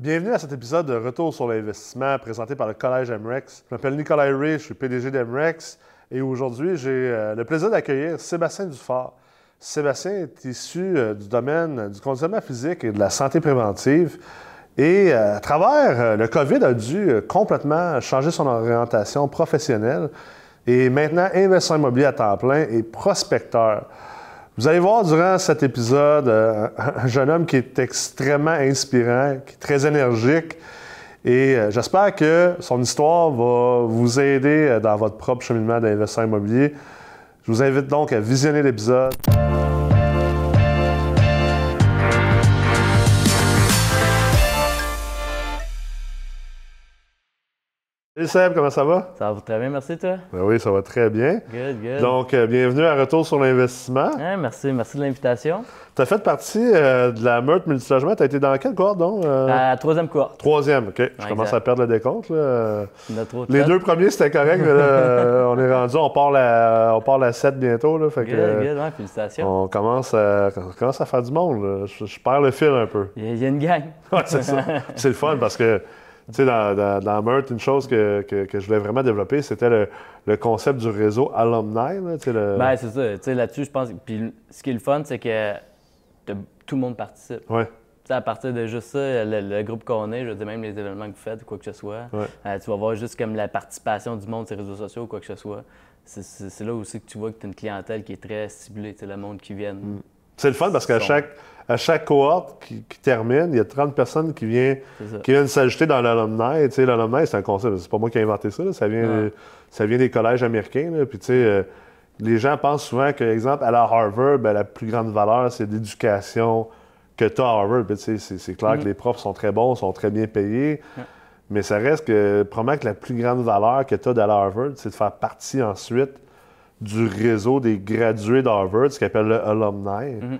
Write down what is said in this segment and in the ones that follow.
Bienvenue à cet épisode de Retour sur l'investissement présenté par le Collège MREX. Je m'appelle Nicolas Ray, je suis PDG d'MREX et aujourd'hui j'ai euh, le plaisir d'accueillir Sébastien Dufort. Sébastien est issu euh, du domaine du conditionnement physique et de la santé préventive et euh, à travers le COVID a dû complètement changer son orientation professionnelle et maintenant investisseur immobilier à temps plein et prospecteur. Vous allez voir durant cet épisode euh, un jeune homme qui est extrêmement inspirant, qui est très énergique. Et euh, j'espère que son histoire va vous aider euh, dans votre propre cheminement d'investisseur immobilier. Je vous invite donc à visionner l'épisode. Salut Seb, comment ça va? Ça va très bien, merci toi. Ben oui, ça va très bien. Good, good. Donc, euh, bienvenue à Retour sur l'investissement. Hein, merci, merci de l'invitation. Tu as fait partie euh, de la meurtre multilogement. Tu as été dans quel cohorte, donc? Euh, La troisième cohorte. Troisième, OK. Je commence exact. à perdre le décompte. là. Les deux premiers, c'était correct, mais là, euh, on est rendu, on part la, on part la 7 bientôt. Là, fait Good, euh, good, ouais, félicitations. on, commence à, on commence à faire du monde. Je, je perds le fil un peu. Il y a- il y a une gang. Ouais, c'est ça. c'est le fun parce que, tu sais, dans, dans, dans Meurthe, une chose que, que, que je voulais vraiment développer, c'était le, le concept du réseau alumni. Là, le- Ben, c'est ça. Tu sais, là-dessus, je pense. Puis ce qui est le fun, c'est que tout le monde participe. ouais. Tu sais, à partir de juste ça, le, le groupe qu'on est, je veux dire, même les événements que vous faites, quoi que ce soit, Ouais. euh, tu vas voir juste comme la participation du monde sur les réseaux sociaux, quoi que ce soit. C'est- C'est c'est là aussi que tu vois que tu as une clientèle qui est très ciblée, tu sais, le monde qui vient. C'est le fun parce qu'à chaque, à chaque cohorte qui, qui termine, il y a 30 personnes qui ça. qui viennent s'ajouter dans l'alumni. Tu sais, l'alumni, c'est un concept. C'est pas moi qui ai inventé ça. là. Ça, vient, Ouais. ça vient des collèges américains. là. Puis, tu sais, euh, les gens pensent souvent que, exemple, à la Harvard, ben, la plus grande valeur, c'est l'éducation que tu as à Harvard. Puis, tu sais, c'est, clair que les profs sont très bons, sont très bien payés. Ouais. Mais ça reste que, probablement que la plus grande valeur que tu as d'aller à Harvard, c'est de faire partie ensuite du réseau des gradués d'Harvard, ce qu'on appelle le alumni, Mhm.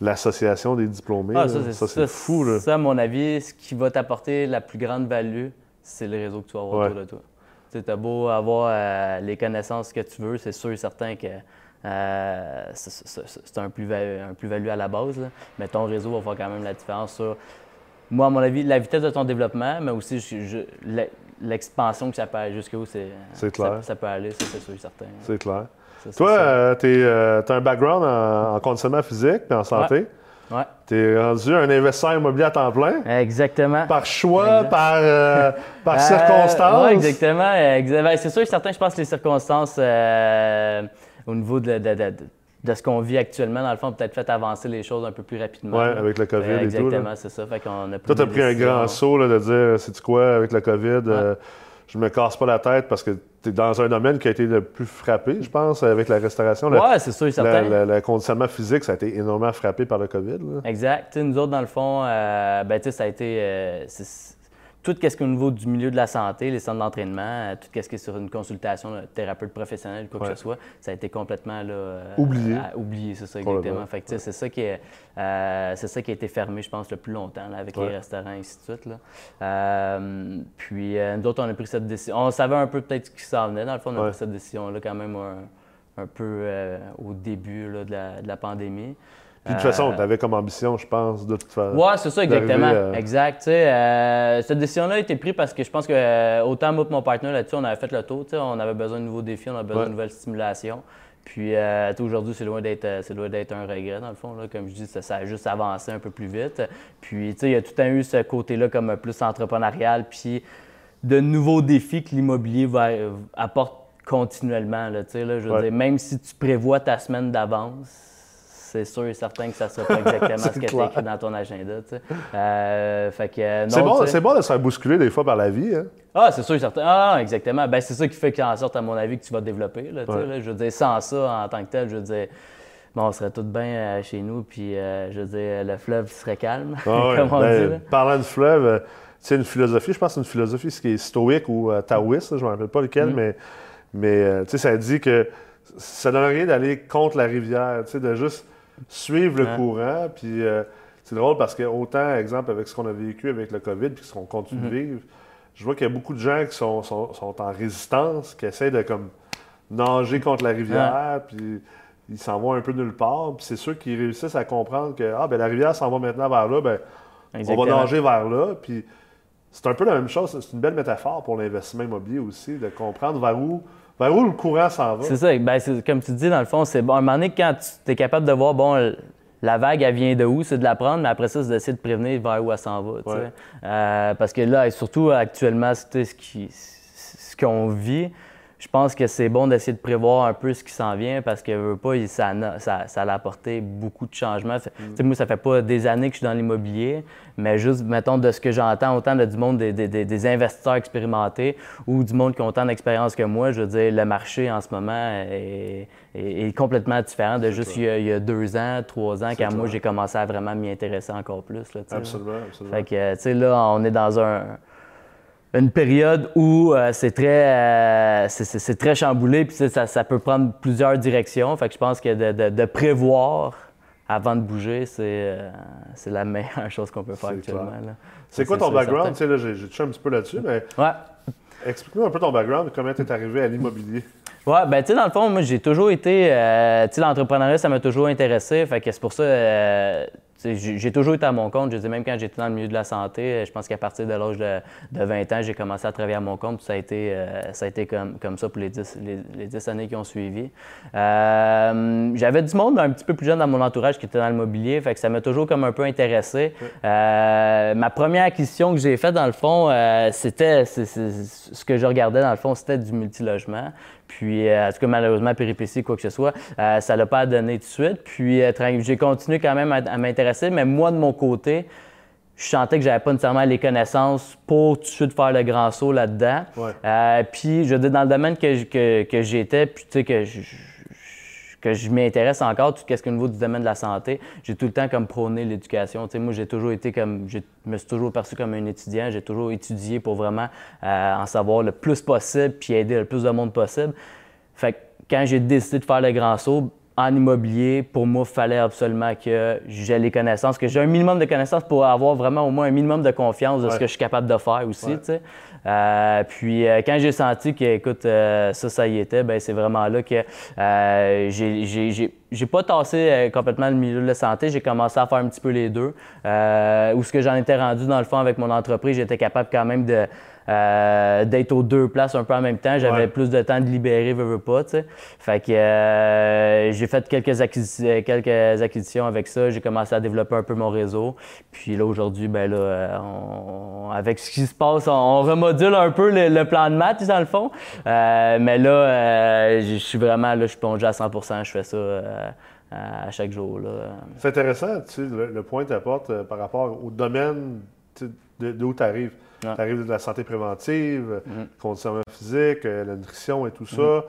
L'association des diplômés. Ah, ça, c'est fou. Là. Ça, à mon avis, ce qui va t'apporter la plus grande value, c'est le réseau que tu vas avoir Ouais. autour de toi. Tu as beau avoir euh, les connaissances que tu veux, c'est sûr et certain que euh, c'est- un plus-value un plus-value à la base, là. mais ton réseau va faire quand même la différence sur, moi, à mon avis, la vitesse de ton développement, mais aussi l'expansion que ça peut aller jusqu'où ça- peut aller, c'est sûr et certain. C'est clair. Toi, ça. tu as un background en, en conditionnement physique et en santé. Ouais. Tu es rendu un investisseur immobilier à temps plein. Exactement. Par choix, par, euh, par Euh, circonstance. ouais, exactement. Exa- ben, c'est sûr et certain, je pense que les circonstances euh, au niveau de, de- de- de- ce qu'on vit actuellement, dans le fond, ont peut-être fait avancer les choses un peu plus rapidement. Là. avec le COVID Euh, et tout, Exactement, c'est ça. Fait qu'on a Toi, tu as pris un grand saut là, de dire, c'est quoi, avec le COVID, euh, je me casse pas la tête parce que tu es dans un domaine qui a été le plus frappé, je pense, avec la restauration. Ouais, c'est sûr certain. le conditionnement physique, ça a été énormément frappé par le COVID. là. Exact. Nous autres, dans le fond, euh, ben, tu sais, ça a été. euh, tout ce qui est au niveau du milieu de la santé, les centres d'entraînement, euh, tout ce qui est sur une consultation de thérapeute professionnel, quoi Ouais. que ce soit, ça a été complètement là, euh, Oublié. à- oublié, c'est ça, exactement. Fait sais, c'est ça qui est, euh, c'est ça qui a été fermé, je pense, le plus longtemps là, avec Ouais. les restaurants et ainsi de suite. Là. Euh, puis euh, nous autres, on a pris cette décision. On savait un peu peut-être ce qui s'en venait. Dans le fond, on a Ouais. pris cette décision-là quand même un, un peu au début là, de, la, de la pandémie. Puis de toute Euh, façon, tu avais comme ambition, je pense, de toute façon. Ouais, c'est ça, exactement. à- Exact. Euh, cette décision-là a été prise parce que je pense que euh, autant moi que mon partenaire là-dessus, on avait fait le tour. tu sais, On avait besoin de nouveaux défis, on avait besoin Ouais. de nouvelles stimulations. Puis euh, aujourd'hui, c'est loin d'être euh, c'est loin d'être un regret, dans le fond. Là. Comme je dis, ça, ça a juste avancé un peu plus vite. Puis tu sais, il y a tout temps eu ce côté-là comme plus entrepreneurial, puis de nouveaux défis que l'immobilier va, euh, apporte continuellement. Là, là, je veux Ouais. dire, même si tu prévois ta semaine d'avance, c'est sûr et certain que ça ne sera pas exactement ce que tu écrit dans ton agenda. tu sais. Euh, fait que, euh, C'est bon, bon de se faire bousculer des fois par la vie. Hein? Ah, c'est sûr et certain. Ah, exactement. Ben, c'est ça qui fait en sorte, à mon avis, que tu vas te développer. Là, Ouais. je veux dire, sans ça, en tant que tel, je veux dire, bon, on serait tous bien euh, chez nous, puis euh, je veux dire, le fleuve serait calme, Ah ouais, comme on ben, dit. là. parlant de fleuve, c'est une philosophie, je pense que c'est une philosophie ce qui est stoïque ou taoïste, je ne me rappelle pas lequel, Mm. mais, ça dit que ça donne rien d'aller contre la rivière, tu sais, de juste suivre le courant. Puis euh, c'est drôle parce que, autant, exemple, avec ce qu'on a vécu avec le COVID, puis ce qu'on continue de vivre, je vois qu'il y a beaucoup de gens qui sont, sont- sont en résistance, qui essaient de comme nager contre la rivière, puis ils s'en vont un peu nulle part. Puis c'est ceux qui réussissent à comprendre que ah, ben, la rivière s'en va maintenant vers là, ben, On va nager vers là. Puis c'est un peu la même chose. C'est une belle métaphore pour l'investissement immobilier aussi, de comprendre vers où, vers où le courant s'en va? C'est ça. Ben, c'est- comme tu dis, dans le fond, c'est bon. À un moment donné, quand tu es capable de voir, bon, la vague, elle vient de où, c'est de la prendre, mais après ça, c'est d'essayer de prévenir vers où elle s'en va. Ouais. Euh, parce que là, et surtout actuellement, c'est ce qui- ce qu'on vit. Je pense que c'est bon d'essayer de prévoir un peu ce qui s'en vient parce que pas, ça, a- ça, ça a apporté beaucoup de changements. Sais, Moi, ça fait pas des années que je suis dans l'immobilier, mais juste, mettons, de ce que j'entends, autant de, du monde des, des- des- des investisseurs expérimentés ou du monde qui ont autant d'expérience que moi, je veux dire, le marché en ce moment est, est- est complètement différent de juste il y, a, il y a deux ans, trois ans, quand moi, clair. j'ai commencé à vraiment m'y intéresser encore plus. Là. Absolument, absolument. Fait que, tu sais, là, on est dans un, une période où euh, c'est très, euh, c'est- très chamboulé, puis ça, ça peut prendre plusieurs directions. Fait que je pense que de, de- de prévoir avant de bouger, c'est euh, c'est la meilleure chose qu'on peut faire actuellement. C'est quoi ton background? certain. Tu sais, là, j'ai touché un petit peu là-dessus, mais Ouais. explique-nous un peu ton background, comment tu es arrivé à l'immobilier. Ouais, ben tu sais, dans le fond, moi, j'ai toujours été. tu sais, l'entrepreneuriat, ça m'a toujours intéressé. Fait que c'est pour ça. J'ai toujours été à mon compte. Je dire, même quand j'étais dans le milieu de la santé, euh, je pense qu'à partir de l'âge de, de 20 ans, j'ai commencé à travailler à mon compte. Puis ça a été, euh, ça a été comme, comme ça pour les 10, les, les 10 années qui ont suivi. Euh, J'avais du monde un petit peu plus jeune dans mon entourage qui était dans le mobilier. Fait que ça m'a toujours comme un peu intéressé. Euh, ma première acquisition que j'ai faite, dans le fond, c'était ce que je regardais, dans le fond, c'était du multilogement. Puis, euh, en tout cas, malheureusement, péripétie, quoi que ce soit, euh, ça l'a pas donné tout de suite. Puis, euh, j'ai continué quand même à, à m'intéresser, mais moi, de mon côté, je sentais que j'avais pas nécessairement les connaissances pour tout de suite faire le grand saut là-dedans. Ouais. Euh, puis, je veux dire, dans le domaine que, que, que j'étais, puis tu sais, que je- que je m'intéresse encore, tout ce qui est au niveau du domaine de la santé, j'ai tout le temps comme prôné l'éducation. Tu sais, moi, j'ai toujours été comme, je me suis toujours perçu comme un étudiant, j'ai toujours étudié pour vraiment euh, en savoir le plus possible, puis aider le plus de monde possible. Fait que quand j'ai décidé de faire le grand saut en immobilier, pour moi, il fallait absolument que j'ai les connaissances, que j'ai un minimum de connaissances pour avoir vraiment au moins un minimum de confiance de ce que je suis capable de faire aussi. Ouais. Euh, puis euh, quand j'ai senti que, écoute, euh, ça, ça y était, ben c'est vraiment là que euh, j'ai- j'ai pas tassé complètement le milieu de la santé. J'ai commencé à faire un petit peu les deux. Euh, où ce que j'en étais rendu, dans le fond, avec mon entreprise, j'étais capable quand même de euh, d'être aux deux places un peu en même temps. J'avais Ouais. plus de temps de libérer, veux, veux pas, tu sais. Fait que euh, j'ai fait quelques, quelques acquisitions avec ça. J'ai commencé à développer un peu mon réseau. Puis là, aujourd'hui, ben là, on- avec ce qui se passe, on, on remodule un peu le, le plan de match, dans le fond. Euh, mais là, je suis vraiment, là, je suis plongé à 100% Je fais ça à chaque jour, là. C'est intéressant, tu sais, le, le point que tu apportes par rapport au domaine d'où tu arrives. Ouais. Tu arrives de la santé préventive, Mhm. conditionnement physique, euh, la nutrition et tout ça.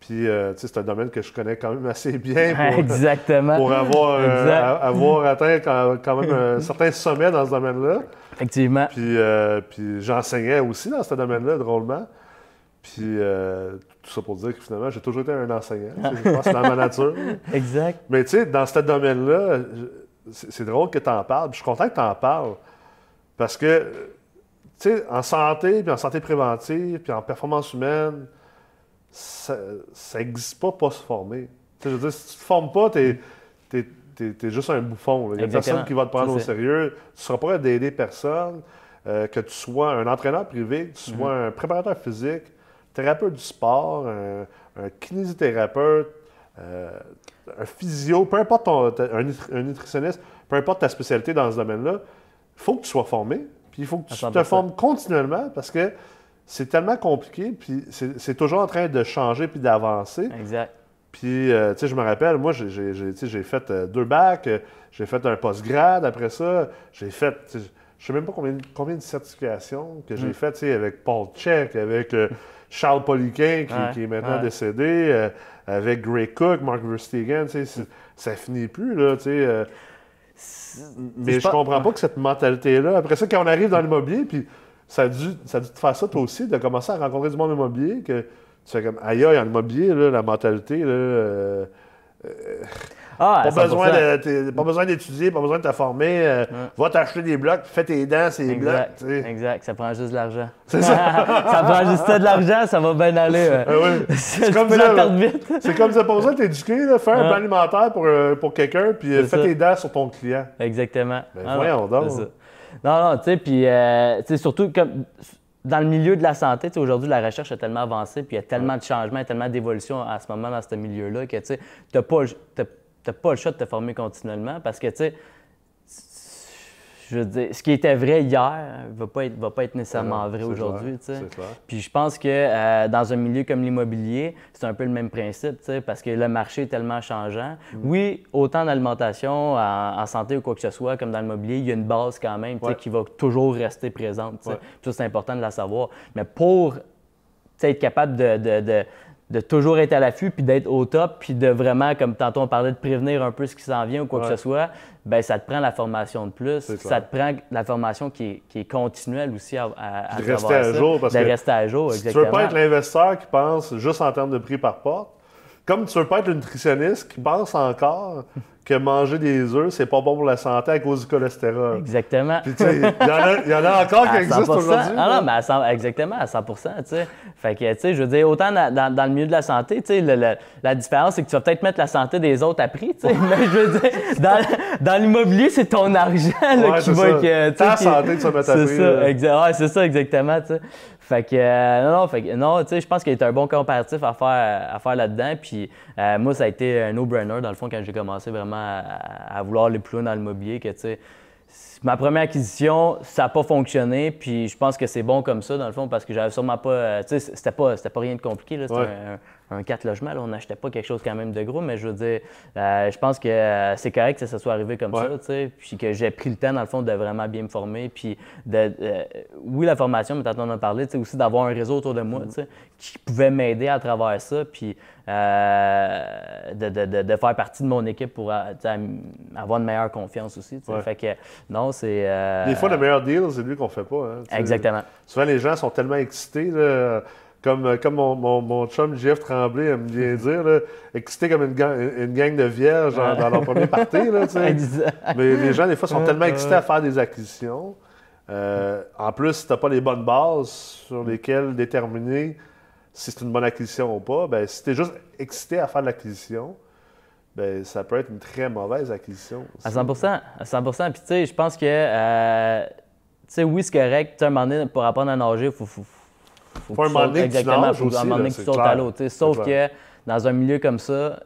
Puis, euh, tu sais, c'est un domaine que je connais quand même assez bien pour, Exactement. pour avoir, euh, Exact. a- avoir atteint quand, quand même un certain sommet dans ce domaine-là. Effectivement. Puis, euh, puis j'enseignais aussi dans ce domaine-là, drôlement. Puis, tout ça pour dire que finalement, j'ai toujours été un enseignant. Je pense que c'est dans ma nature. Exact. Mais tu sais, dans ce domaine-là, c'est drôle que tu en parles. puis Je suis content que tu en parles. Parce que, sais, en santé, puis en santé préventive, puis en performance humaine, ça n'existe pas pas se former. Je veux dire, si tu te formes pas, tu es, juste un bouffon. Il y a personne qui va te prendre au sérieux. Tu ne seras pas d'aider personne. euh, que tu sois un entraîneur privé, que tu sois Mm-hmm. un préparateur physique, thérapeute du sport, un, un kinésithérapeute, euh, un physio, peu importe ton, un, un nutritionniste, peu importe ta spécialité dans ce domaine-là, il faut que tu sois formé, puis il faut que tu te 100%. formes continuellement parce que c'est tellement compliqué, puis c'est toujours en train de changer puis d'avancer. Exact. Puis, euh, tu sais, je me rappelle, moi, j'ai- fait euh, deux bacs, euh, j'ai fait un postgrad après ça, j'ai fait, tu sais, je sais même pas combien, combien de certifications que j'ai Mm. fait, tu sais, avec Paul Check, avec Charles Poliquin, qui, Ouais, qui est maintenant ouais. décédé, avec Gray Cook, Mark Verstegen, tu sais, ça finit plus, là, tu sais. Euh, mais je pense- comprends pas que cette mentalité-là, après ça, quand on arrive dans l'immobilier, puis ça a, dû, ça a dû te faire ça toi aussi, de commencer à rencontrer du monde immobilier, que tu fais comme, aïe, aïe, en immobilier, là, la mentalité, là, euh, Ah, pas, besoin 100%. de- pas besoin d'étudier, pas besoin de te former, euh, va t'acheter des blocs, fais tes dents, ces blocs, Exact. sais. Exact. Ça prend juste de l'argent. C'est ça. ça prend juste de l'argent, ça va bien aller. Ah oui. C'est comme ça. C'est comme ça, pas besoin de t'éduquer, fais un plan alimentaire pour, euh, pour quelqu'un, puis euh, fais ça. tes dents sur ton client. Exactement. Ben, Ah, voyons donc. c'est ça. non, non, tu sais, puis tu surtout comme dans le milieu de la santé, aujourd'hui, la recherche est tellement avancée, puis il y a tellement de changements, tellement d'évolutions à ce moment dans ce milieu-là que tu t'as pas, t'as- pas le choix de te former continuellement parce que, tu sais, je veux dire, ce qui était vrai hier ne va pas être, va pas être nécessairement Non, vrai aujourd'hui. Puis je pense que euh, dans un milieu comme l'immobilier, c'est un peu le même principe, tu sais, parce que le marché est tellement changeant. Mm. Oui, autant dans l'alimentation, en, en santé ou quoi que ce soit, comme dans l'immobilier, il y a une base quand même, tu sais, Ouais. qui va toujours rester présente. Ouais. Ça, c'est important de la savoir. Mais pour être capable de, de- de- de toujours être à l'affût, puis d'être au top, puis de vraiment, comme tantôt on parlait, de prévenir un peu ce qui s'en vient ou quoi que ce soit, ben ça te prend la formation de plus. Ça te prend la formation qui est, qui est continuelle aussi à, à, de rester à ça. jour, parce de que rester à jour, Si tu exactement. veux pas être l'investisseur qui pense juste en termes de prix par porte, comme tu veux pas être le nutritionniste qui pense encore que manger des œufs, c'est pas bon pour la santé à cause du cholestérol. Exactement. Puis tu sais, il y, en a- il y en a encore qui existent 100%. aujourd'hui. Ah là. non, mais à 100 exactement, à 100 tu sais. Fait que, tu sais, je veux dire, autant dans, dans- dans le milieu de la santé, tu sais, le- le- la différence, c'est que tu vas peut-être mettre la santé des autres à prix, tu sais. Mais je veux dire, dans, dans l'immobilier, c'est ton argent, là, Ouais, qui c'est va... ça. que, Ta qui- santé que tu vas mettre à C'est prix, ça, là. exa- ouais, c'est ça, exactement, tu sais. Fait que, euh, non, non, fait que, non, tu sais, je pense qu'il y a un bon comparatif à faire, à faire là-dedans. Puis, euh, moi, ça a été un no-brainer, dans le fond, quand j'ai commencé vraiment à, à vouloir aller plus loin dans l'immobilier, que, tu sais, Ma première acquisition, ça n'a pas fonctionné, puis je pense que c'est bon comme ça, dans le fond, parce que j'avais sûrement pas. euh, tu sais, c'était pas, c'était pas rien de compliqué, là. C'était Ouais. Un, un 4 logements, là. On n'achetait pas quelque chose quand même de gros, mais je veux dire, euh, je pense que euh, c'est correct que ça soit arrivé comme Ouais. ça, tu sais, puis que j'ai pris le temps, dans le fond, de vraiment bien me former, puis de. euh, oui, la formation, mais tantôt on en a parlé, tu sais, aussi d'avoir un réseau autour de moi, Mm. tu sais, qui pouvait m'aider à travers ça, puis de, de- de- de faire partie de mon équipe pour avoir une meilleure confiance aussi, tu sais. Ouais. Fait que, non, c'est. Des fois, le meilleur deal, c'est lui qu'on fait pas. hein. Exactement. Souvent, les gens sont tellement excités, là, comme, comme mon, mon, mon chum Jeff Tremblay aime bien dire, là, excités comme une, gang, une gang de vierges dans, dans leur premier party. Là. Mais les gens, des fois, sont tellement excités à faire des acquisitions. Euh, en plus, si tu n'as pas les bonnes bases sur lesquelles déterminer si c'est une bonne acquisition ou pas, ben, si tu es juste excité à faire de l'acquisition, ben, ça peut être une très mauvaise acquisition. À aussi. 100 à 100 Puis, tu sais, je pense que, euh, tu sais, oui, c'est correct. Tu un moment donné, pour apprendre à nager, il faut, faut, faut, Faut un que tu tu Exactement. faut un moment donné que tu sautes à l'eau. tu. Sauf que dans un milieu comme ça,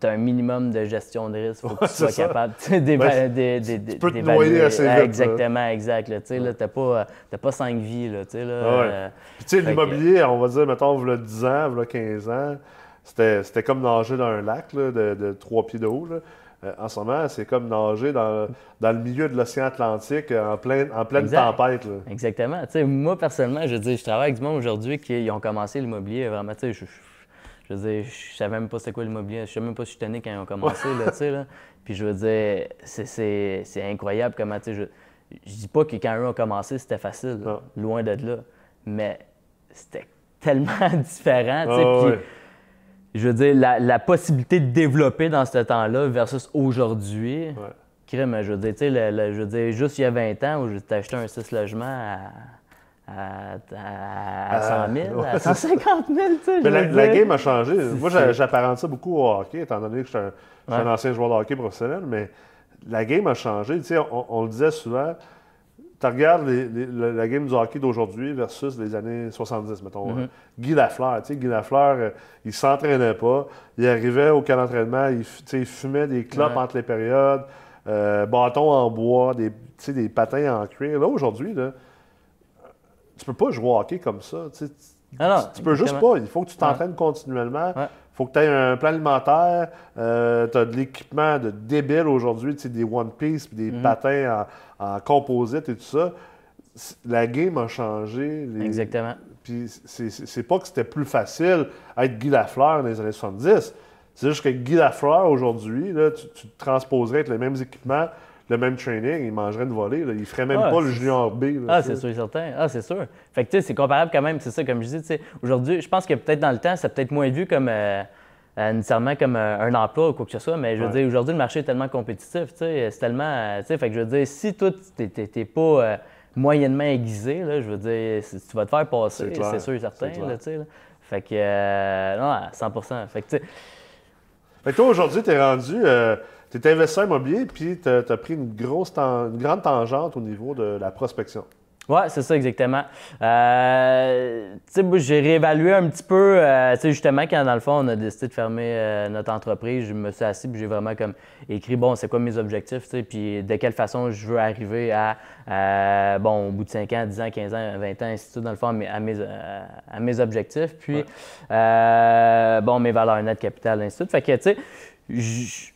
tu as un minimum de gestion de risque. Il faut que tu sois capable tu sais, d'éva- Ouais, d'é- d'é- d'é- peux te d'évaluer. noyer assez Ah, vite, là. Exactement, exact. Tu là, t'as pas, cinq vies. Là, tu sais, euh, tu l'immobilier, on va dire, mettons, v'là 10 ans, v'là 15 ans, c'était comme nager dans un lac de, de 3 pieds de haut. Euh, en ce moment, c'est comme nager dans, dans le milieu de l'océan Atlantique euh, en, plein, en pleine Exact. tempête. là. Exactement. Moi, personnellement, je dire, je travaille avec du monde aujourd'hui qui ont commencé l'immobilier vraiment. Tu sais, je, je, je veux dire, je savais même pas c'était quoi l'immobilier. Je savais même pas si je tenais quand ils ont commencé, là. Puis je veux dire, c'est- incroyable comment, je, je dis pas que quand eux ont commencé, c'était facile, là. Loin de là. Mais c'était tellement différent, tu sais. Ah, puis ouais. Je veux dire, la, la possibilité de développer dans ce temps-là versus aujourd'hui. Ouais. Crème, je veux dire, tu sais, le- le- je veux dire, juste il y a 20 ans où j'ai acheté un 6 logements à, à, à, à 100 000, ouais, à 150 000, tu sais. Mais la, game a changé. Moi, j'apparente ça beaucoup au hockey, étant donné que je suis un, ancien joueur de hockey professionnel, mais la game a changé. Tu sais, on, on le disait souvent, tu regardes les- les- la, la game du hockey d'aujourd'hui versus les années 70, mettons. Mm-hmm. euh, Guy Lafleur, tu sais, Guy Lafleur, euh, il s'entraînait pas. Il arrivait au camp d'entraînement, il, il fumait des clopes Ouais. entre les périodes, euh, bâtons en bois, des, tu sais, des patins en cuir. Là, aujourd'hui, tu peux pas jouer au hockey comme ça. Ah non, tu peux juste pas. Il faut que tu t'entraînes continuellement. Il Ouais. faut que tu aies un plan alimentaire. tu as de l'équipement de débile aujourd'hui, tu sais, des One Piece, puis Mhm. des patins en, en composite et tout ça. La game a changé. les- Exactement. Puis c'est- pas que c'était plus facile être Guy Lafleur dans les années 70. C'est juste que Guy Lafleur, aujourd'hui, tu, tu te transposerais avec les mêmes équipements, le même training, il mangerait une volée. Là. Il ferait même Ouais, pas le junior B. là, Ah, c'est sûr et certain. Ah, c'est sûr. Fait que, tu sais, c'est comparable quand même, c'est ça, comme je dis, tu sais. Aujourd'hui, je pense que peut-être dans le temps, ça peut-être moins vu comme. euh, euh, nécessairement comme euh, un emploi ou quoi que ce soit, mais je veux Ouais. dire, aujourd'hui, le marché est tellement compétitif, tu sais, c'est tellement, tu sais, fait que je veux dire, si toi, t'es- pas moyennement aiguisé, là, je veux dire, tu vas te faire passer, C'est sûr et certain, là, tu sais, là. Fait que, euh, non, à 100% Fait que, tu sais, Fait que toi, aujourd'hui, tu es rendu. euh, tu es investisseur immobilier, puis tu as, pris une, grosse une grande tangente au niveau de la prospection. Oui, c'est ça exactement. Euh, j'ai réévalué un petit peu, euh, justement, quand dans le fond, on a décidé de fermer euh, notre entreprise, je me suis assis et j'ai vraiment comme écrit, bon, c'est quoi mes objectifs, puis de quelle façon je veux arriver à, euh, bon, au bout de 5 ans, 10 ans, 15 ans, 20 ans, ainsi de suite, dans le fond, à mes, à mes, objectifs. Puis, bon, mes valeurs nettes capitales, ainsi de suite. Fait que, tu sais,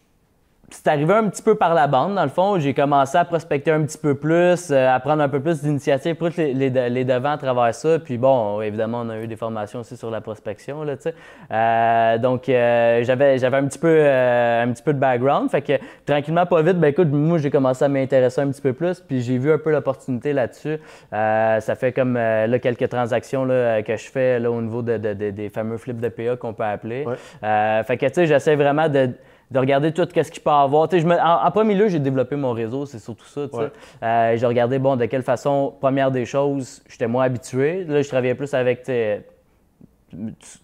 c'est arrivé un petit peu par la bande, dans le fond. J'ai commencé à prospecter un petit peu plus, euh, à prendre un peu plus d'initiatives pour les, les, devants à travers ça. Puis bon, évidemment, on a eu des formations aussi sur la prospection, là, tu sais. Euh, donc, euh, j'avais, j'avais un petit peu un petit peu de background. Fait que tranquillement, pas vite, ben écoute, moi, j'ai commencé à m'intéresser un petit peu plus. Puis j'ai vu un peu l'opportunité là-dessus. ça fait comme là, quelques transactions là, que je fais là, au niveau de, des fameux flips de PA qu'on peut appeler. fait que, tu sais, j'essaie vraiment de de regarder tout ce qu'il peut avoir. Je me, en, premier lieu, j'ai développé mon réseau, c'est surtout ça. Euh, j'ai regardé, bon, de quelle façon, première des choses, j'étais moins habitué. Là, je travaillais plus avec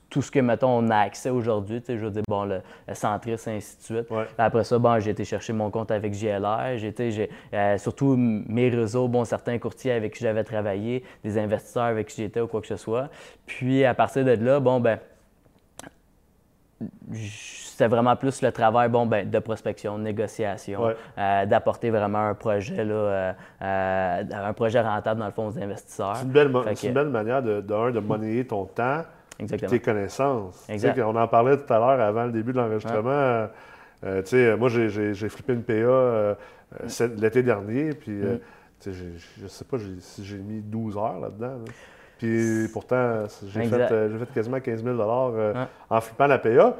tout ce que, mettons, on a accès aujourd'hui. Je veux dire, bon, le, centris, et ainsi de suite. Après ça, bon, j'ai été chercher mon compte avec JLR. J'ai euh, surtout mes réseaux, bon, certains courtiers avec qui j'avais travaillé, des investisseurs avec qui j'étais ou quoi que ce soit. Puis, à partir de là, bon, ben c'était vraiment plus le travail bon, ben, de prospection, de négociation, euh, d'apporter vraiment un projet, là, euh, euh, un projet rentable dans le fond aux investisseurs. C'est une belle, une belle manière de, de, de monnayer ton temps et tes connaissances. On en parlait tout à l'heure avant le début de l'enregistrement. moi, j'ai flippé une PA l'été dernier, puis mm. je ne sais pas si j'ai mis 12 heures là-dedans. là dedans puis pourtant, j'ai fait, euh, fait, quasiment 15 000 euh, en flippant la PA.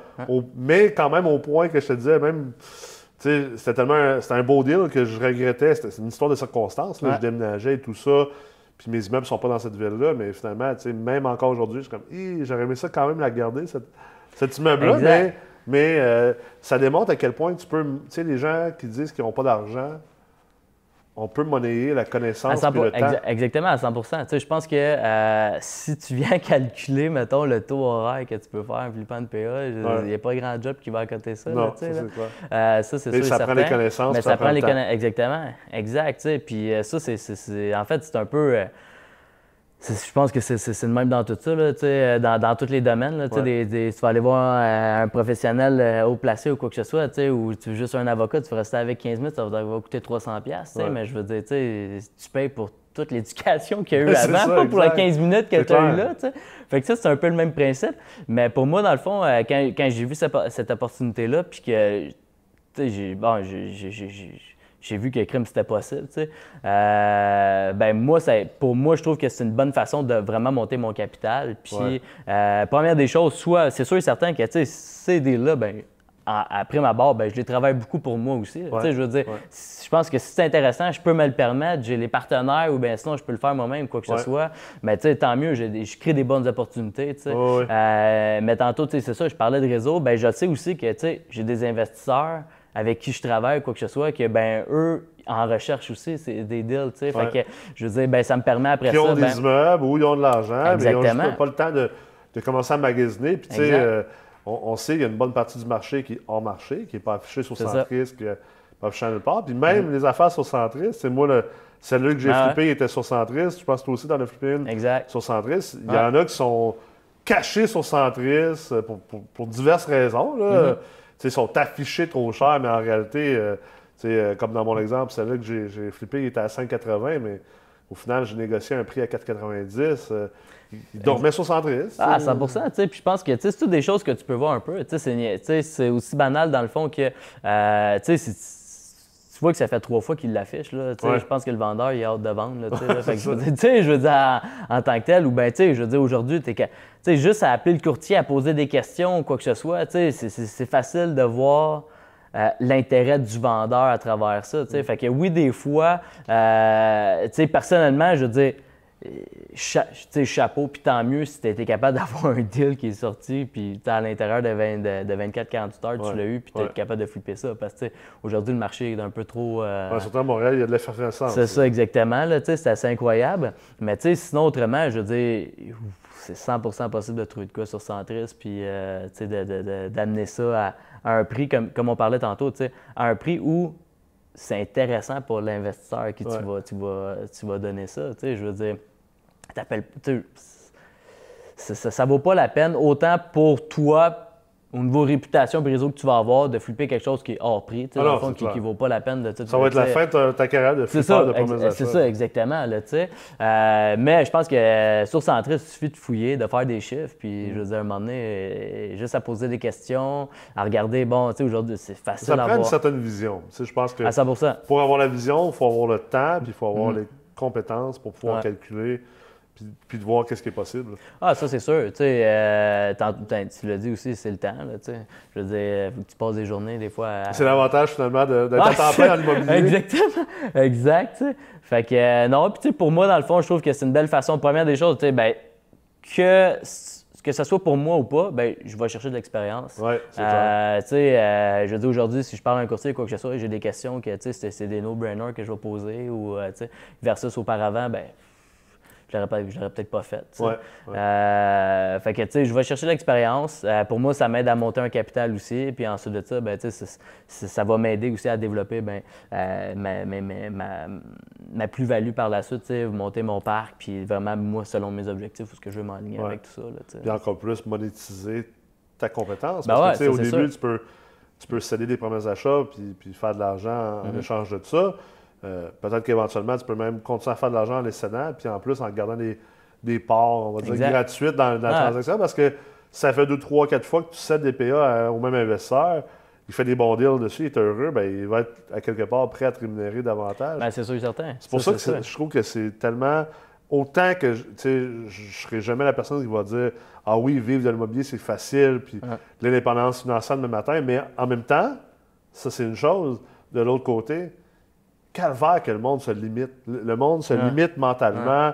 mais quand même, au point que je te disais, même, c'était tellement un, un beau deal que je regrettais. C'était une histoire de circonstances. Je déménageais et tout ça. Puis mes immeubles ne sont pas dans cette ville-là. Mais finalement, même encore aujourd'hui, je suis comme, j'aurais aimé ça quand même la garder, cette, cet immeuble-là. Mais, mais euh, ça démontre à quel point tu peux. Tu sais, les gens qui disent qu'ils n'ont pas d'argent, on peut monnayer la connaissance et le temps. exactement, à 100 tu sais, Je pense que euh, si tu viens calculer, mettons, le taux horaire que tu peux faire en flippant de PA, il n'y a pas grand job qui va à côté ça. Non, ça, c'est euh, ça, c'est ça prend les connaissances. Mais ça prend les connaissances. Exactement. Exact. Puis euh, ça, c'est, en fait, c'est un peu je pense que c'est le même dans tout ça, là, dans, dans tous les domaines. Là, des, des, tu vas aller voir un, professionnel euh, haut placé ou quoi que ce soit, ou tu veux juste un avocat, tu vas rester avec 15 minutes, ça va, coûter 300$. Ouais. Mais je veux dire, tu payes pour toute l'éducation qu'il y a eu avant, pas pour les 15 minutes que tu as eu là. Fait que ça, c'est un peu le même principe. Mais pour moi, dans le fond, euh, quand, quand j'ai vu cette, cette opportunité-là, puis que, j'ai bon, j'ai vu que crime c'était possible. Tu sais. Euh, ben moi, ça, pour moi, je trouve que c'est une bonne façon de vraiment monter mon capital. Puis, euh, première des choses, soit, c'est sûr et certain que ces deals-là, ben, après ma barre, ben, je les travaille beaucoup pour moi aussi. Tu sais, je veux dire, je pense que si c'est intéressant, je peux me le permettre. J'ai les partenaires ou bien sinon, je peux le faire moi-même, quoi que ce soit. Mais tu sais, tant mieux, je crée des bonnes opportunités. Tu sais. Euh, mais tantôt, tu sais, c'est ça, je parlais de réseau. Ben, je sais aussi que tu sais, j'ai des investisseurs avec qui je travaille, quoi que ce soit, que ben eux, en recherche aussi, c'est des deals, tu sais. Fait que, je veux dire, ben, ça me permet après ça... Ils ont des ben immeubles ou ils ont de l'argent, mais ils n'ont pas le temps de, de, commencer à magasiner. Puis, tu sais, euh, on, sait qu'il y a une bonne partie du marché qui est hors marché, qui n'est pas affiché sur Centris, qui n'est pas affiché nulle part. Puis même mm-hmm. les affaires sur Centris, c'est moi, le, celle-là que j'ai ah flippé était sur Centris. Je pense que toi aussi, dans le flippé sur Centris. Il y en a qui sont cachés sur Centris euh, pour, pour, diverses raisons. Là. Mm-hmm sont affichés trop cher, mais en réalité, euh, euh, comme dans mon exemple, celle-là que j'ai flippé, il était à 5,80, mais au final, j'ai négocié un prix à 4,90. Euh, il dormait sur Centris. Ah, 100 Puis je pense que c'est toutes des choses que tu peux voir un peu. C'est aussi banal dans le fond que tu vois que ça fait trois fois qu'il l'affiche. Je pense que le vendeur il a hâte de vendre. je veux dire, en, tant que tel, ou bien, je veux dire, aujourd'hui, tu juste à appeler le courtier, à poser des questions ou quoi que ce soit. C'est facile de voir. Euh, l'intérêt du vendeur à travers ça. Mm. Fait que oui, des fois, euh, personnellement, je veux dire, chapeau, puis tant mieux si tu été capable d'avoir un deal qui est sorti, puis à l'intérieur de, de, 24-48 heures, tu l'as eu, puis tu es capable de flipper ça. Parce que aujourd'hui, le marché est un peu trop. Euh... surtout à Montréal, il y a de l'effervescence. C'est ça, exactement. C'est assez incroyable. Mais sinon, autrement, je veux dire, c'est 100% possible de trouver de quoi sur Centris, puis euh, d'amener ça à, un prix, comme, comme on parlait tantôt, à un prix où c'est intéressant pour l'investisseur qui tu, vas, tu, vas, tu vas donner ça. Je veux dire, t'appelles, ça, ça, vaut pas la peine autant pour toi au niveau réputation et réseau que tu vas avoir, de flipper quelque chose qui est hors prix, tu ah fond, qui ne vaut pas la peine de... Ça va être la fin de ta carrière de flipper de C'est ça, exactement. Là, euh, mais je pense que euh, sur Centris, il suffit de fouiller, de faire des chiffres, puis mm. je veux dire, à un moment donné, euh, juste à poser des questions, à regarder, bon, tu sais, aujourd'hui, c'est facile ça à prend une certaine vision. je pense que à 100%. pour avoir la vision, il faut avoir le temps, puis il faut avoir mm. les compétences pour pouvoir calculer puis, de voir qu'est-ce qui est possible. Ah, ça, c'est sûr. Tu sais, euh, tu l'as dit aussi, c'est le temps. Là, je veux dire, faut que tu passes des journées, des fois. C'est l'avantage, finalement, d'être ah, à temps plein dans l'immobilier. Exactement. Exact. Fait que, euh, non, puis pour moi, dans le fond, je trouve que c'est une belle façon. Première des choses, tu sais, ben, que que ce soit pour moi ou pas, ben, je vais chercher de l'expérience. Oui, c'est euh, Tu sais, euh, je dis aujourd'hui, si je parle à un courtier, quoi que ce soit, j'ai des questions que, tu sais, c'est des no-brainers que je vais poser ou, tu sais, versus auparavant, ben, je l'aurais peut-être pas fait. Euh, fait que, tu sais, je vais chercher l'expérience. Euh, pour moi, ça m'aide à monter un capital aussi. Puis ensuite de ça, ben, tu sais, ça va m'aider aussi à développer ben, euh, ma, ma, plus-value par la suite, tu sais, monter mon parc. Puis vraiment, moi, selon mes objectifs, où ce que je veux m'aligner avec tout ça. Là, puis encore plus monétiser ta compétence. Ben parce que, au début, tu peux, tu peux céder des premiers achats puis, puis faire de l'argent en mm-hmm. échange de tout ça. Euh, peut-être qu'éventuellement, tu peux même continuer à faire de l'argent en les cédant, puis en plus en gardant des, des parts, on va dire, gratuites dans, la transaction, parce que ça fait deux, trois, quatre fois que tu cèdes des PA au même investisseur, il fait des bons deals dessus, il est heureux, bien, il va être à quelque part prêt à te rémunérer davantage. Ben, c'est sûr et certain. C'est pour ça, que je trouve que c'est tellement. Autant que je ne serai jamais la personne qui va dire Ah oui, vivre de l'immobilier, c'est facile, puis l'indépendance financière demain matin, mais en même temps, ça c'est une chose. De l'autre côté, calvaire que le monde se limite. Le monde se limite mentalement.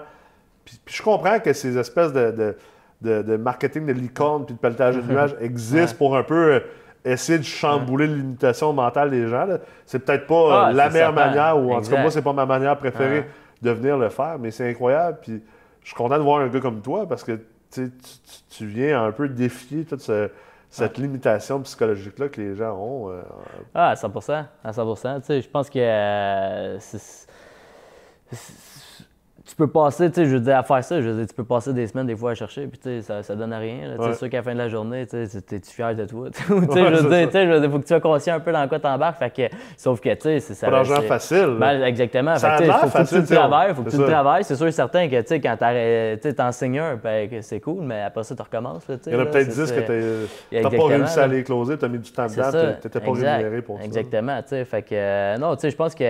Puis, je comprends que ces espèces de, de, marketing de licorne puis de pelletage de nuages existent pour un peu euh, essayer de chambouler limitation mentale des gens. C'est peut-être pas ah, la meilleure manière, ou en tout cas, moi, c'est pas ma manière préférée de venir le faire, mais c'est incroyable. Puis je suis content de voir un gars comme toi parce que tu, tu, viens un peu défier tout ce cette limitation psychologique-là que les gens ont. Euh, ah, à 100% à 100 Tu sais, je pense que euh, tu peux passer, tu sais, je veux dire, à faire ça, je veux dire, tu peux passer des semaines, des fois, à chercher, puis tu sais, ça, ça donne à rien. C'est sûr qu'à la fin de la journée, tu sais, es-tu fier de toi? tu sais, je veux dire, tu sais, faut que tu sois conscient un peu dans quoi t'embarques. Fait que, sauf que, tu sais, c'est ça. Pas l'argent facile. Ben, exactement. Ça fait, faut, faut, que tu le travailles, faut que tu le travailles. C'est sûr et certain que, tu sais, quand tu t'enseignes un, ben, c'est cool, mais après ça, tu recommences. Il y en a peut-être 10 que tu n'as pas réussi à les closer, tu as mis du temps dedans, tu n'étais pas rémunéré pour ça. Exactement, tu sais. Fait que, euh, non, tu sais, je pense que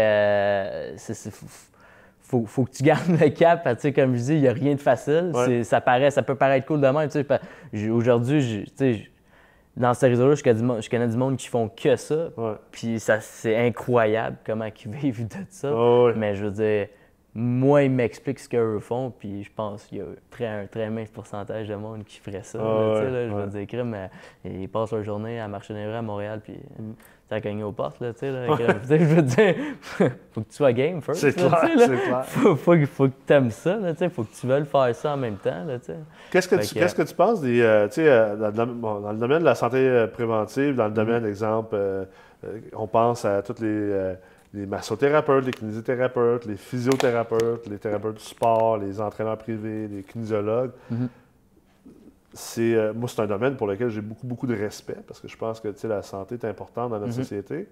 faut, faut que tu gardes le cap. Comme je dis, il n'y a rien de facile. Ça, paraît, ça peut paraître cool de même. Aujourd'hui, dans ce réseau-là, je, connais du monde qui font que ça. Puis c'est incroyable comment ils vivent de ça. Mais je veux dire, moi, ils m'expliquent ce qu'eux font, puis je pense qu'il y a très, un très mince pourcentage de monde qui ferait ça. je veux dire, mais ils passent leur journée à marcher à Montréal, puis mm t'as gagné aux portes, là, tu sais. Là, je veux dire, faut que tu sois game first. C'est clair, c'est clair. Faut, faut, faut, que tu aimes ça, là, tu sais. Faut que tu veuilles faire ça en même temps, là, tu sais. Qu'est-ce que, tu, qu'est-ce que tu penses des, euh, tu sais, euh, dans, dans, le domaine de la santé euh, préventive, dans le domaine, mm-hmm. exemple, on pense à tous les, les massothérapeutes, les kinésithérapeutes, les physiothérapeutes, les thérapeutes du sport, les entraîneurs privés, les kinésiologues. Mm-hmm c'est euh, moi, c'est un domaine pour lequel j'ai beaucoup, beaucoup de respect parce que je pense que la santé est importante dans notre mhm. société.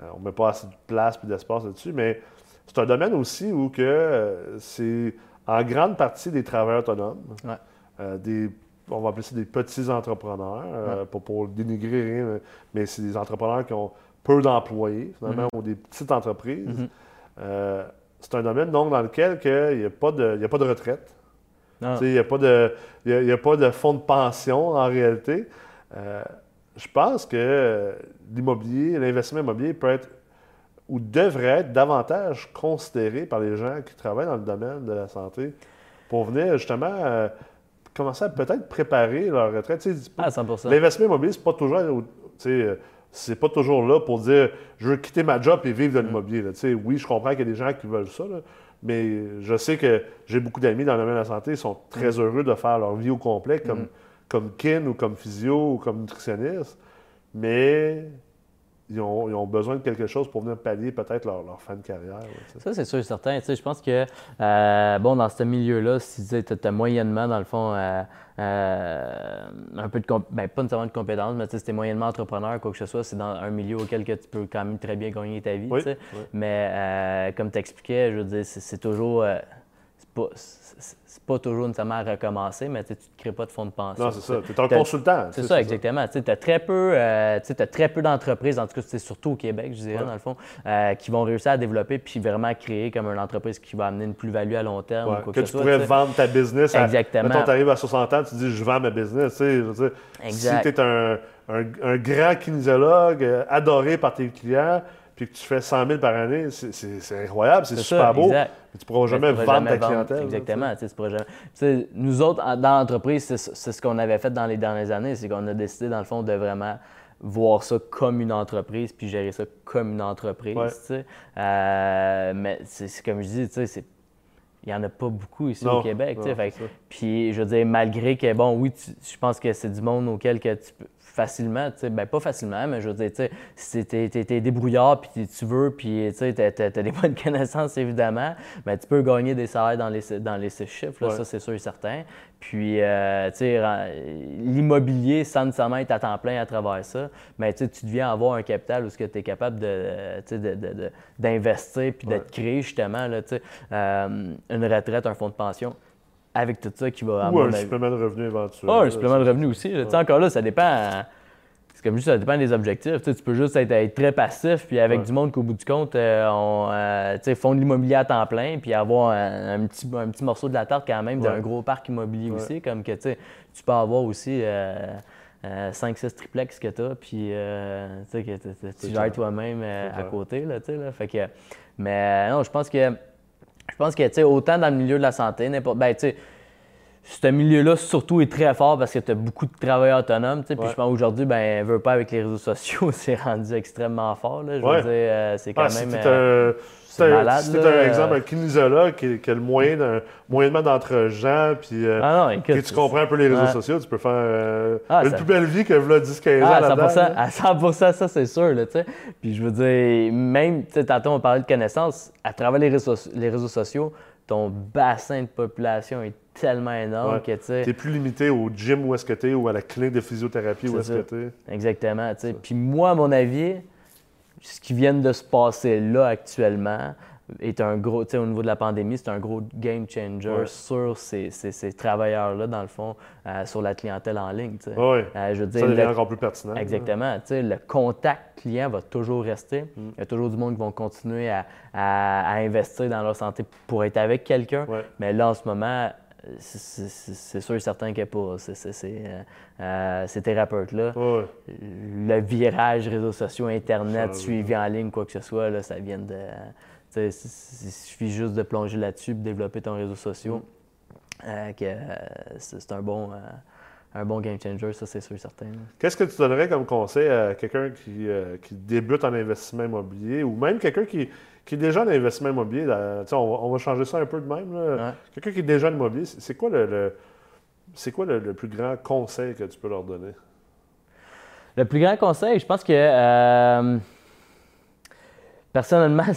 Euh, on ne met pas assez de place et d'espace là-dessus, mais c'est un domaine aussi où que euh, c'est en grande partie des travailleurs autonomes, des, on va appeler ça des petits entrepreneurs, pas pour dénigrer rien, mais c'est des entrepreneurs qui ont peu d'employés, finalement, mhm. ou des petites entreprises. Mhm. c'est un domaine donc dans lequel il n'y a, pas de, a pas de retraite. Il n'y a, pas de, a, pas de fonds de pension en réalité. Euh, je pense que l'immobilier, l'investissement immobilier peut être ou devrait être davantage considéré par les gens qui travaillent dans le domaine de la santé pour venir justement euh, commencer à peut-être préparer leur retraite. Ah, 100 L'investissement immobilier, c'est pas toujours. euh, c'est pas toujours là pour dire je veux quitter ma job et vivre de l'immobilier. Oui, je comprends qu'il y a des gens qui veulent ça, là, mais je sais que j'ai beaucoup d'amis dans le domaine de la santé, ils sont très Mm. heureux de faire leur vie au complet, comme, Mm. comme kin ou comme physio ou comme nutritionniste, mais ils ont, ils ont besoin de quelque chose pour venir pallier peut-être leur, leur fin de carrière. là, tu. Ça, c'est sûr et certain. Tu je pense que, euh, bon, dans ce milieu-là, si tu as moyennement, dans le fond, euh, euh, un peu de, ben, pas nécessairement de compétences, mais tu si t'es moyennement entrepreneur, quoi que ce soit, c'est dans un milieu auquel que tu peux quand même très bien gagner ta vie. Oui, tu sais. oui. Mais euh, comme tu expliquais, je veux dire, c'est toujours. C'est pas, c'est- pas toujours nécessairement à recommencer, mais tu ne crées pas de fonds de pension. Non, c'est ça. tu es un consultant. C'est ça, exactement. Tu as très peu, euh, très peu d'entreprises, en tout cas, c'est surtout au Québec, je dirais, Ouais. dans le fond, euh, qui vont réussir à développer puis vraiment créer comme une entreprise qui va amener une plus-value à long terme Ouais, ou quoi que que, tu soit. pourrais vendre ta business. Exactement. Mettons, tu arrives à 60 ans, tu dis je vends ma business. Exact. Si tu es un, un- un grand kinésiologue euh, adoré par tes clients, puis que tu fais 100 000 par année, c'est- incroyable, c'est super ça, beau. exact. Mais tu pourras Mais jamais pourras vendre jamais ta clientèle. Exactement. tu sais, tu pourras jamais- tu sais, nous autres, dans l'entreprise, c'est ce qu'on avait fait dans les dernières années, c'est qu'on a décidé, dans le fond, de vraiment voir ça comme une entreprise, puis gérer ça comme une entreprise. Ouais. tu sais. Euh, mais c'est comme je dis, tu sais, c'est- il n'y en a pas beaucoup ici Non, au Québec. tu sais, fait puis, je veux dire, malgré que, bon, oui, tu- je pense que c'est du monde auquel que tu peux facilement, tu sais, ben pas facilement, mais je veux dire, tu sais, si t'es t'es- t'es débrouillard, puis tu veux, puis tu sais, t'as t'as- t'as des bonnes connaissances, évidemment, mais tu peux gagner des salaires dans les, dans les six chiffres, là, Ouais. ça, c'est sûr et certain. Puis, euh, tu sais, l'immobilier, sans nécessairement être à temps plein à travers ça, mais tu sais, tu deviens avoir un capital où tu es capable de, sais, de- de- de- d'investir puis de Ouais. te créer, justement, là, tu sais, euh, une retraite, un fonds de pension, avec tout ça qui va, Ou un supplément de revenu éventuel. ah, un supplément de revenu aussi. là. Tu sais, encore là, ça dépend. euh, C'est comme juste, ça dépend des objectifs. Tu peux juste être, être très passif, puis avec Ouais. du monde qu'au bout du compte, euh, on, euh, tu sais, font de l'immobilier à temps plein, puis avoir un, un petit, un petit morceau de la tarte quand même d'un gros parc immobilier aussi. Comme que tu peux avoir aussi 5-6 triplex que tu as, puis euh, que tu gères toi-même euh, à côté. Là. Fait que, mais non, je pense que. Je pense que, tu sais, autant dans le milieu de la santé, n'importe. Ben, tu sais, ce milieu-là, surtout, est très fort parce que tu as beaucoup de travailleurs autonomes. Puis Ouais. je pense aujourd'hui, ben, veut pas avec les réseaux sociaux, c'est rendu extrêmement fort. Là, je Ouais. veux dire, euh, c'est quand Ah, même. t'es euh, un, un- exemple, un kinésiologue qui, qui a le moyen d'un moyennement d'entre gens, puis euh, Ah non, écoute, que tu comprends un peu les réseaux Ouais. sociaux, tu peux faire euh, Ah, une ça- plus belle vie que v'là 10-15 ans Ah, à là-dedans. 100%, là. à 100%, ça c'est sûr. Là. Puis je veux dire, même, tu sais, tantôt on parlait de connaissances, à travers les réseaux, les réseaux sociaux, ton bassin de population est tellement énorme Ouais. que tu sais. T'es plus limité au gym où est-ce que t'es ou à la clinique de physiothérapie où est-ce que t'es. Exactement. Puis moi, à mon avis, ce qui vient de se passer là actuellement est un gros, tu sais, au niveau de la pandémie, c'est un gros game changer Ouais. sur ces, ces- ces travailleurs-là, dans le fond, euh, sur la clientèle en ligne. tu sais. Ouais. Euh, je veux Ça dire, devient le- encore plus pertinent. Exactement. Tu sais, le contact client va toujours rester. Mm. Il y a toujours du monde qui vont continuer à, à- à investir dans leur santé pour être avec quelqu'un. Mais là, en ce moment, c'est- sûr et certain que pour ces, euh, euh, ces thérapeutes-là, le virage réseaux sociaux, Internet, Ça, suivi en ligne, quoi que ce soit, là, ça vient de. Il suffit juste de plonger là-dessus développer ton réseau social. Mm. euh, euh, c'est un bon, euh, un bon game changer, ça, c'est sûr et certain. Qu'est-ce que tu donnerais comme conseil à quelqu'un qui, qui débute en investissement immobilier ou même quelqu'un qui, qui est déjà en investissement immobilier? là, on, va, on va changer ça un peu de même. Ouais. Quelqu'un qui est déjà en immobilier, c'est quoi le, le- c'est quoi le, le plus grand conseil que tu peux leur donner? Le plus grand conseil, je pense que personnellement,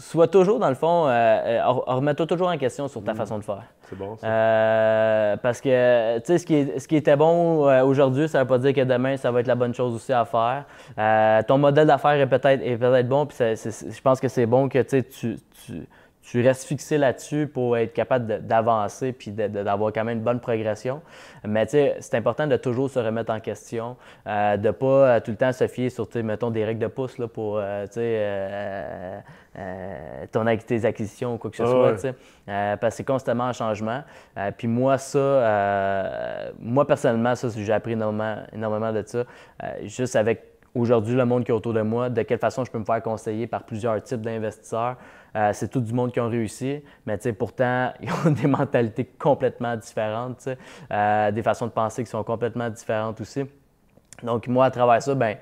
sois toujours dans le fond, euh, euh, remets-toi toujours en question sur ta façon de faire. C'est bon, ça? Euh, parce que, tu sais, ce qui, est- ce qui était bon euh, aujourd'hui, ça ne veut pas dire que demain, ça va être la bonne chose aussi à faire. Ton modèle d'affaires est peut-être est bon, puis je pense que c'est bon que tu, sais, tu, tu, restes fixé là-dessus pour être capable d'avancer puis d'avoir quand même une bonne progression. Mais tu sais, c'est important de toujours se remettre en question, euh, de ne pas euh, tout le temps se fier sur, tu sais, mettons, des règles de pouce là, pour, euh, tu sais, euh, euh, ton, tes acquisitions ou quoi que ce soit, ouais. tu sais. Euh, parce que c'est constamment en changement. Euh, puis moi, ça, euh, moi personnellement, ça, j'ai appris énormément, énormément de ça. Euh, juste avec aujourd'hui, le monde qui est autour de moi, de quelle façon je peux me faire conseiller par plusieurs types d'investisseurs. Euh, c'est tout du monde qui ont réussi, mais pourtant, ils ont des mentalités complètement différentes, euh, des façons de penser qui sont complètement différentes aussi. Donc, moi, à travers ça, ben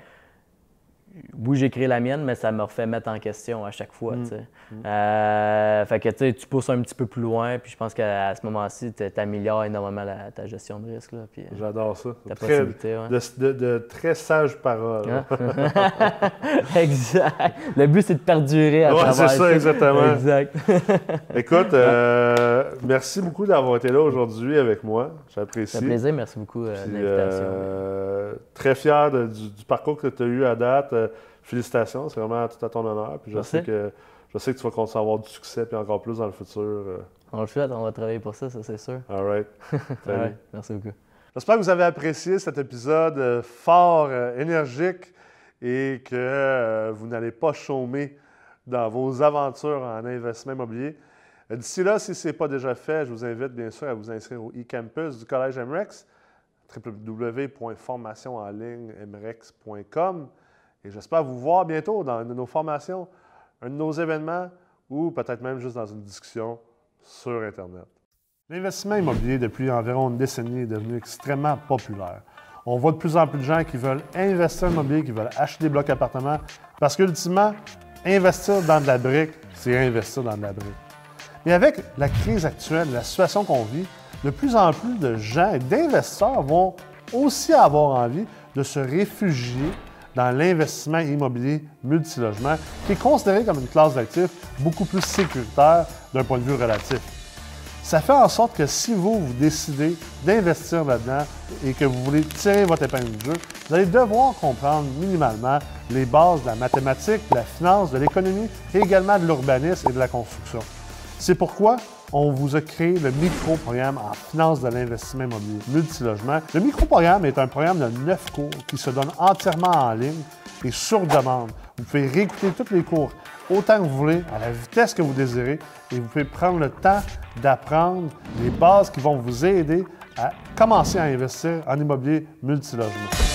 oui, j'ai créé la mienne, mais ça me refait mettre en question à chaque fois. Mm. Mm. Euh, fait que tu pousses un petit peu plus loin, puis je pense qu'à ce moment-ci, tu améliores énormément ta gestion de risque. Euh, J'adore ça. très, de, très sages paroles. Ah. exact. Le but, c'est de perdurer à ouais, c'est ça, exactement. Exact. Écoute, euh, merci beaucoup d'avoir été là aujourd'hui avec moi. J'apprécie. C'est un plaisir. Merci beaucoup de l'invitation. très fier du, du, parcours que tu as eu à date. Euh, félicitations, c'est vraiment tout à ton honneur. Puis je sais que je sais que tu vas continuer à avoir du succès puis encore plus dans le futur. Euh. On le fait, on va travailler pour ça, ça c'est sûr. All right. Merci beaucoup. J'espère que vous avez apprécié cet épisode euh, fort, énergique et que vous n'allez pas chômer dans vos aventures en investissement immobilier. D'ici là, si ce n'est pas déjà fait, je vous invite bien sûr à vous inscrire au e-campus du Collège MREX, www.formationenlignemrex.com. Et j'espère vous voir bientôt dans une de nos formations, un de nos événements ou peut-être même juste dans une discussion sur Internet. L'investissement immobilier depuis environ une décennie est devenu extrêmement populaire. On voit de plus en plus de gens qui veulent investir en immobilier, qui veulent acheter des blocs appartements, parce qu'ultimement, investir dans de la brique, c'est investir dans de la brique. Mais avec la crise actuelle, la situation qu'on vit, de plus en plus de gens et d'investisseurs vont aussi avoir envie de se réfugier l'investissement immobilier multilogement, qui est considéré comme une classe d'actifs beaucoup plus sécuritaire d'un point de vue relatif. Ça fait en sorte que si vous, vous décidez d'investir là-dedans et que vous voulez tirer votre épingle du jeu, vous allez devoir comprendre minimalement les bases de la mathématique, de la finance, de l'économie et également de l'urbanisme et de la construction. C'est pourquoi on vous a créé le micro-programme en finance de l'investissement immobilier multilogement. Le micro-programme est un programme de neuf cours qui se donne entièrement en ligne et sur demande. Vous pouvez réécouter tous les cours autant que vous voulez, à la vitesse que vous désirez, et vous pouvez prendre le temps d'apprendre les bases qui vont vous aider à commencer à investir en immobilier multilogement.